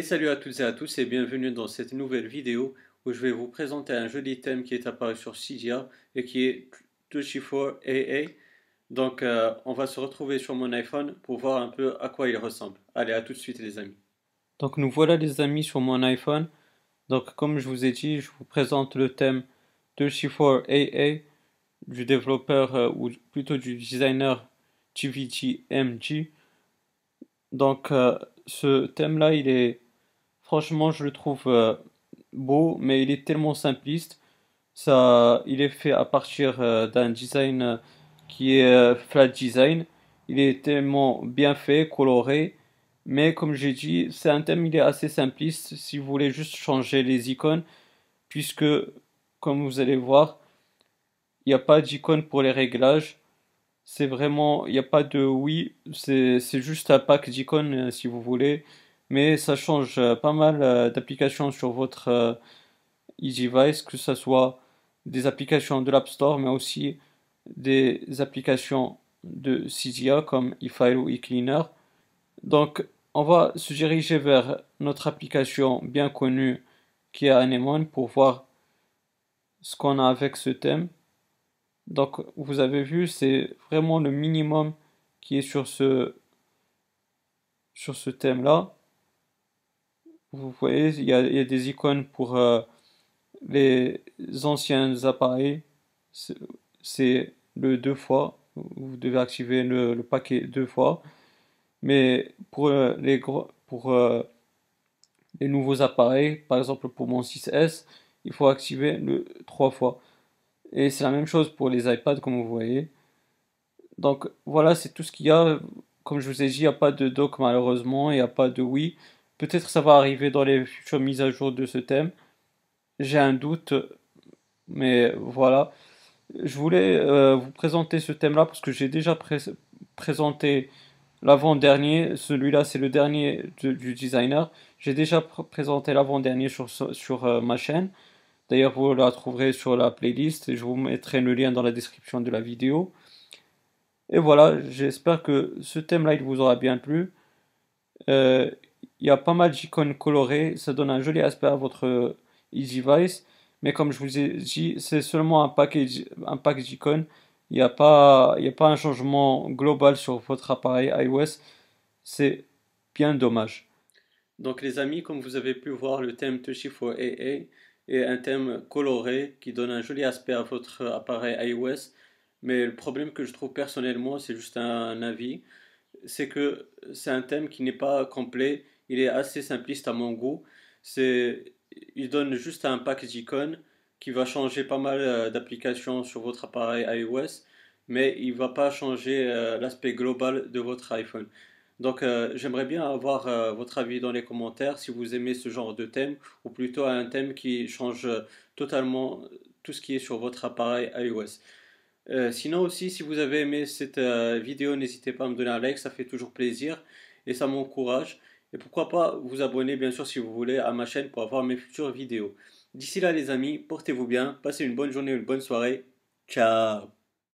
Salut à toutes et à tous et bienvenue dans cette nouvelle vidéo où je vais vous présenter un joli thème qui est apparu sur Cydia et qui est 2G4AA. Donc euh, on va se retrouver sur mon iPhone pour voir un peu à quoi il ressemble. Allez, à tout de suite les amis. Donc nous voilà les amis sur mon iPhone. Donc comme je vous ai dit, je vous présente le thème 2G4AA du développeur euh, ou plutôt du designer GVGMG. Donc euh, ce thème-là, il est franchement, je le trouve euh, beau, mais il est tellement simpliste. Ça, il est fait à partir d'un design qui est flat design. Il est tellement bien fait, coloré. Mais comme j'ai dit, c'est un thème, il est assez simpliste si vous voulez juste changer les icônes, puisque, comme vous allez voir, il n'y a pas d'icône pour les réglages. C'est vraiment, il n'y a pas de oui, c'est juste un pack d'icônes euh, si vous voulez. Mais ça change euh, pas mal euh, d'applications sur votre e-device, que ce soit des applications de l'App Store, mais aussi des applications de Cydia comme eFile ou eCleaner. Donc, on va se diriger vers notre application bien connue qui est Anemone pour voir ce qu'on a avec ce thème. Donc, vous avez vu, c'est vraiment le minimum qui est sur ce, thème-là. Vous voyez, il y, a, des icônes pour euh, les anciens appareils. C'est le deux fois. Vous devez activer le, paquet deux fois. Mais pour euh, les euh, les nouveaux appareils, par exemple pour mon 6S, il faut activer le trois fois. Et c'est la même chose pour les iPads, comme vous voyez. Donc voilà, c'est tout ce qu'il y a. Comme je vous ai dit, il n'y a pas de dock malheureusement, il n'y a pas de Wii. Peut-être ça va arriver dans les futures mises à jour de ce thème. J'ai un doute, mais voilà. Je voulais euh, vous présenter ce thème-là parce que j'ai déjà présenté l'avant-dernier. Celui-là, c'est le dernier du designer. J'ai déjà présenté l'avant-dernier sur, sur euh, ma chaîne. D'ailleurs, vous la trouverez sur la playlist et je vous mettrai le lien dans la description de la vidéo. Et voilà, j'espère que ce thème-là, vous aura bien plu. Euh, il y a pas mal d'icônes colorées, ça donne un joli aspect à votre e-device. Mais comme je vous ai dit, c'est seulement un, un pack d'icônes. Il n'y a, pas, a pas un changement global sur votre appareil iOS. C'est bien dommage. Donc les amis, comme vous avez pu voir, le thème Touchy for AA et un thème coloré qui donne un joli aspect à votre appareil iOS. Mais le problème que je trouve personnellement, c'est juste un avis, c'est que c'est un thème qui n'est pas complet, il est assez simpliste à mon goût. C'est, il donne juste un pack d'icônes qui va changer pas mal euh, d'applications sur votre appareil iOS, mais il ne va pas changer euh, l'aspect global de votre iPhone. Donc euh, j'aimerais bien avoir euh, votre avis dans les commentaires si vous aimez ce genre de thème ou plutôt un thème qui change euh, totalement tout ce qui est sur votre appareil iOS. sinon aussi si vous avez aimé cette vidéo n'hésitez pas à me donner un like, ça fait toujours plaisir et ça m'encourage. Et pourquoi pas vous abonner bien sûr si vous voulez à ma chaîne pour avoir mes futures vidéos. D'ici là les amis, portez-vous bien, passez une bonne journée, une bonne soirée. Ciao